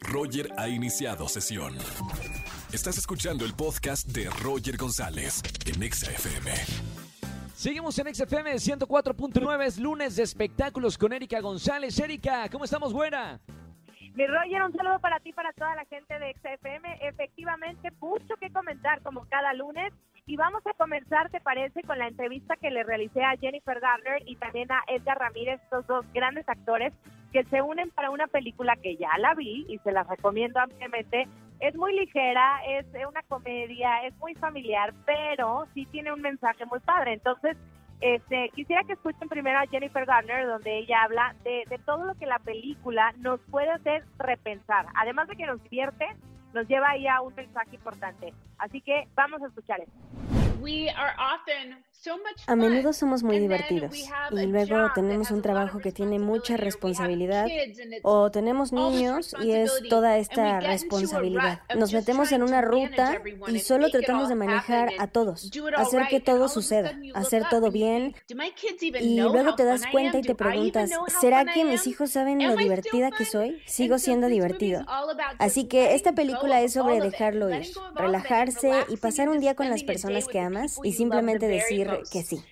Roger ha iniciado sesión. Estás escuchando el podcast de Roger González en Exa FM. Seguimos en XFM 104.9, es lunes de espectáculos con Erika González. Erika, ¿cómo estamos, buena? Mi Roger, un saludo para ti, para toda la gente de XFM. Efectivamente, mucho que comentar como cada lunes. Y vamos a comenzar, ¿te parece?, con la entrevista que le realicé a Jennifer Garner y también a Edgar Ramírez, estos dos grandes actores que se unen para una película que ya la vi y se la recomiendo ampliamente. Es muy ligera, es una comedia, es muy familiar, pero sí tiene un mensaje muy padre. Entonces, este, quisiera que escuchen primero a Jennifer Garner, donde ella habla de todo lo que la película nos puede hacer repensar. Además de que nos divierte, nos lleva ahí a un mensaje importante. Así que vamos a escuchar. A menudo somos muy divertidos y luego tenemos un trabajo que tiene mucha responsabilidad o tenemos niños y es toda esta responsabilidad. Nos metemos en una ruta y solo tratamos de manejar a todos, hacer que todo suceda, hacer todo bien y luego te das cuenta y te preguntas, ¿será que mis hijos saben lo divertida que soy? Sigo siendo divertido. Así que esta película es sobre dejarlo ir, relajarse y pasar un día con las personas que y simplemente decir que sí.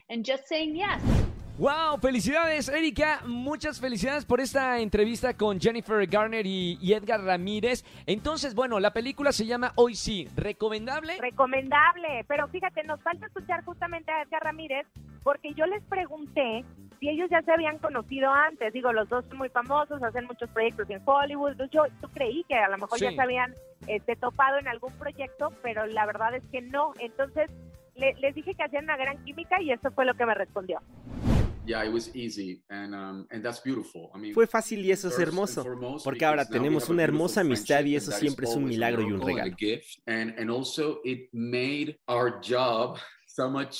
Wow, felicidades Erika, muchas felicidades por esta entrevista con Jennifer Garner y, y, Edgar Ramírez. Entonces, bueno, la película se llama Hoy sí, ¿recomendable? Recomendable, pero fíjate, nos falta escuchar justamente a Edgar Ramírez porque yo les pregunté si ellos ya se habían conocido antes. Digo, los dos son muy famosos, hacen muchos proyectos en Hollywood. Yo, yo creí que a lo mejor ya se habían este, topado en algún proyecto, pero la verdad es que no. Entonces, le, les dije que hacían una gran química y eso fue lo que me respondió. Fue fácil y eso es hermoso, porque ahora tenemos una hermosa amistad y eso siempre es un milagro y un regalo.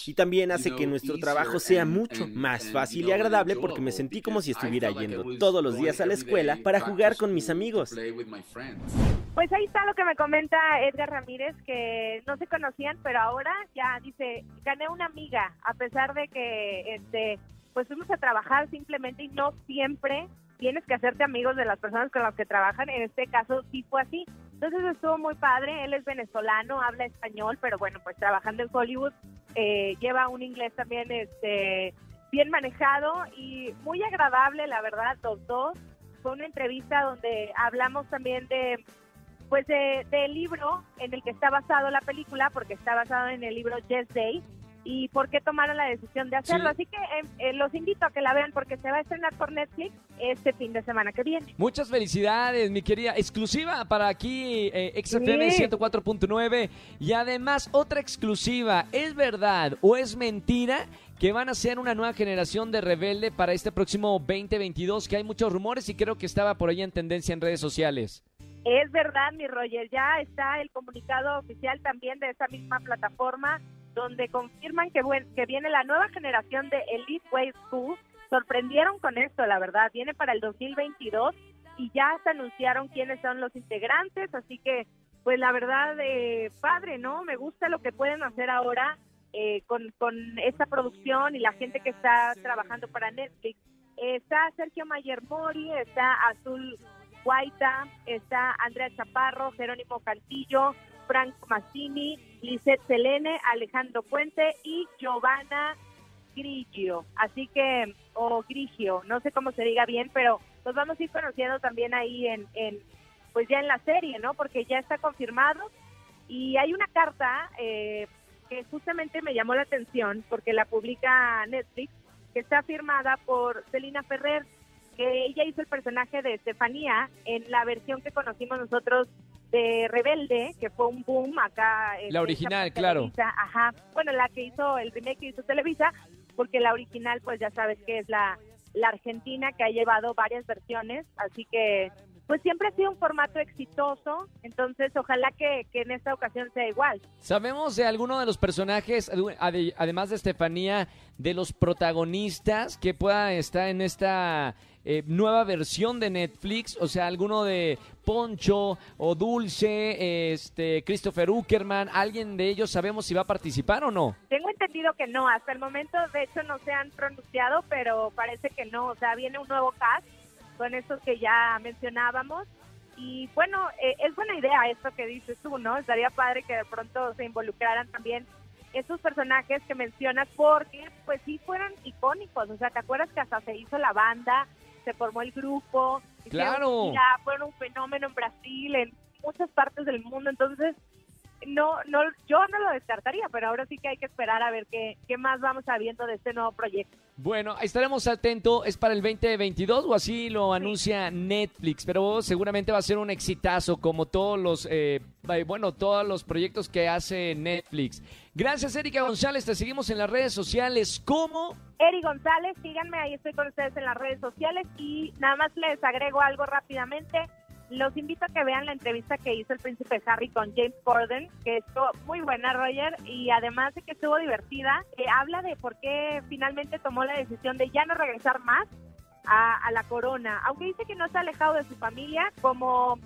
Y también hace que nuestro trabajo sea mucho más fácil y agradable porque me sentí como si estuviera yendo todos los días a la escuela para jugar con mis amigos. Pues ahí está lo que me comenta Edgar Ramírez, que no se conocían, pero ahora ya dice, gané una amiga, a pesar de que este pues fuimos a trabajar simplemente y no siempre tienes que hacerte amigos de las personas con las que trabajan. En este caso sí fue así. Entonces estuvo muy padre. Él es venezolano, habla español, pero bueno, pues trabajando en Hollywood eh, lleva un inglés también este, bien manejado y muy agradable, la verdad, los dos. Fue una entrevista donde hablamos también de pues del libro en el que está basado la película, porque está basado en el libro Yes Day, y por qué tomaron la decisión de hacerlo. Así que eh, eh, los invito a que la vean porque se va a estrenar por Netflix este fin de semana que viene. Muchas felicidades, mi querida. Exclusiva para aquí, eh, XFM 104.9. Y además, otra exclusiva. ¿Es verdad o es mentira? que van a ser una nueva generación de rebelde para este próximo 2022, que hay muchos rumores y creo que estaba por ahí en tendencia en redes sociales. Es verdad, mi Roger, ya está el comunicado oficial también de esa misma plataforma donde confirman que, que viene la nueva generación de Elite Way School. Sorprendieron con esto, la verdad. Viene para el 2022 y ya se anunciaron quiénes son los integrantes, así que, pues la verdad, eh, padre, ¿no? Me gusta lo que pueden hacer ahora eh, con, con esta producción y la gente que está trabajando para Netflix. está Sergio Mayer Mori, está Azul Guaita, está Andrea Chaparro, Jerónimo Cantillo, Franco Massini, Lisette Selene, Alejandro Puente y Giovanna Grigio. Así que, o Grigio, no sé cómo se diga bien, pero los vamos a ir conociendo también ahí en, en pues ya en la serie, ¿no? Porque ya está confirmado. Y hay una carta eh, que justamente me llamó la atención porque la publica Netflix, que está firmada por Celina Ferrer, que ella hizo el personaje de Estefanía en la versión que conocimos nosotros de Rebelde, que fue un boom acá. la original, claro. Ajá. Bueno, la que hizo, el remake que hizo Televisa, porque la original, pues ya sabes que es la, la Argentina, que ha llevado varias versiones, así que pues siempre ha sido un formato exitoso, entonces ojalá que, que, en esta ocasión sea igual. ¿Sabemos de alguno de los personajes, además de Estefanía, de los protagonistas que pueda estar en esta eh, nueva versión de Netflix, o sea, alguno de Poncho o Dulce, este Christopher Uckerman, alguien de ellos sabemos si va a participar o no. Tengo entendido que no, hasta el momento de hecho no se han pronunciado, pero parece que no, o sea, viene un nuevo cast con esos que ya mencionábamos y bueno, eh, es buena idea esto que dices tú, ¿no? Estaría padre que de pronto se involucraran también esos personajes que mencionas porque pues sí fueron icónicos, o sea, ¿te acuerdas que hasta se hizo la banda, se formó el grupo, claro. ya fueron un fenómeno en Brasil, en muchas partes del mundo, entonces no, no, yo no lo descartaría, pero ahora sí que hay que esperar a ver qué, qué más vamos sabiendo de este nuevo proyecto. Bueno, estaremos atentos, es para el 2022 o así lo anuncia Netflix, pero seguramente va a ser un exitazo como todos los, eh, bueno, todos los proyectos que hace Netflix. Gracias, Erika González, te seguimos en las redes sociales, ¿cómo? Eri González, síganme, ahí estoy con ustedes en las redes sociales y nada más les agrego algo rápidamente los invito a que vean la entrevista que hizo el príncipe Harry con James Corden, que estuvo muy buena, Roger, y además de que estuvo divertida, que habla de por qué finalmente tomó la decisión de ya no regresar más a, la corona, aunque dice que no ha alejado de su familia, como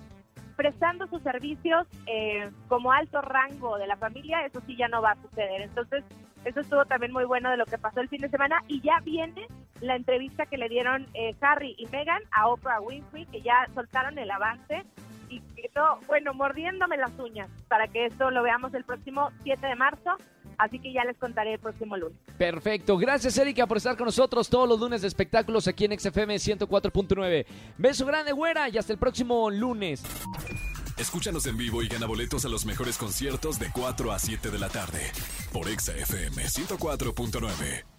prestando sus servicios eh, como alto rango de la familia, eso sí ya no va a suceder. Entonces, eso estuvo también muy bueno de lo que pasó el fin de semana y ya viene la entrevista que le dieron eh, Harry y Meghan a Oprah Winfrey, que ya soltaron el avance y quedó, bueno, mordiéndome las uñas para que esto lo veamos el próximo 7 de marzo. Así que ya les contaré el próximo lunes. Perfecto. Gracias, Erika, por estar con nosotros todos los lunes de espectáculos aquí en XFM 104.9. Beso grande, güera, y hasta el próximo lunes. Escúchanos en vivo y gana boletos a los mejores conciertos de 4 a 7 de la tarde por XFM 104.9.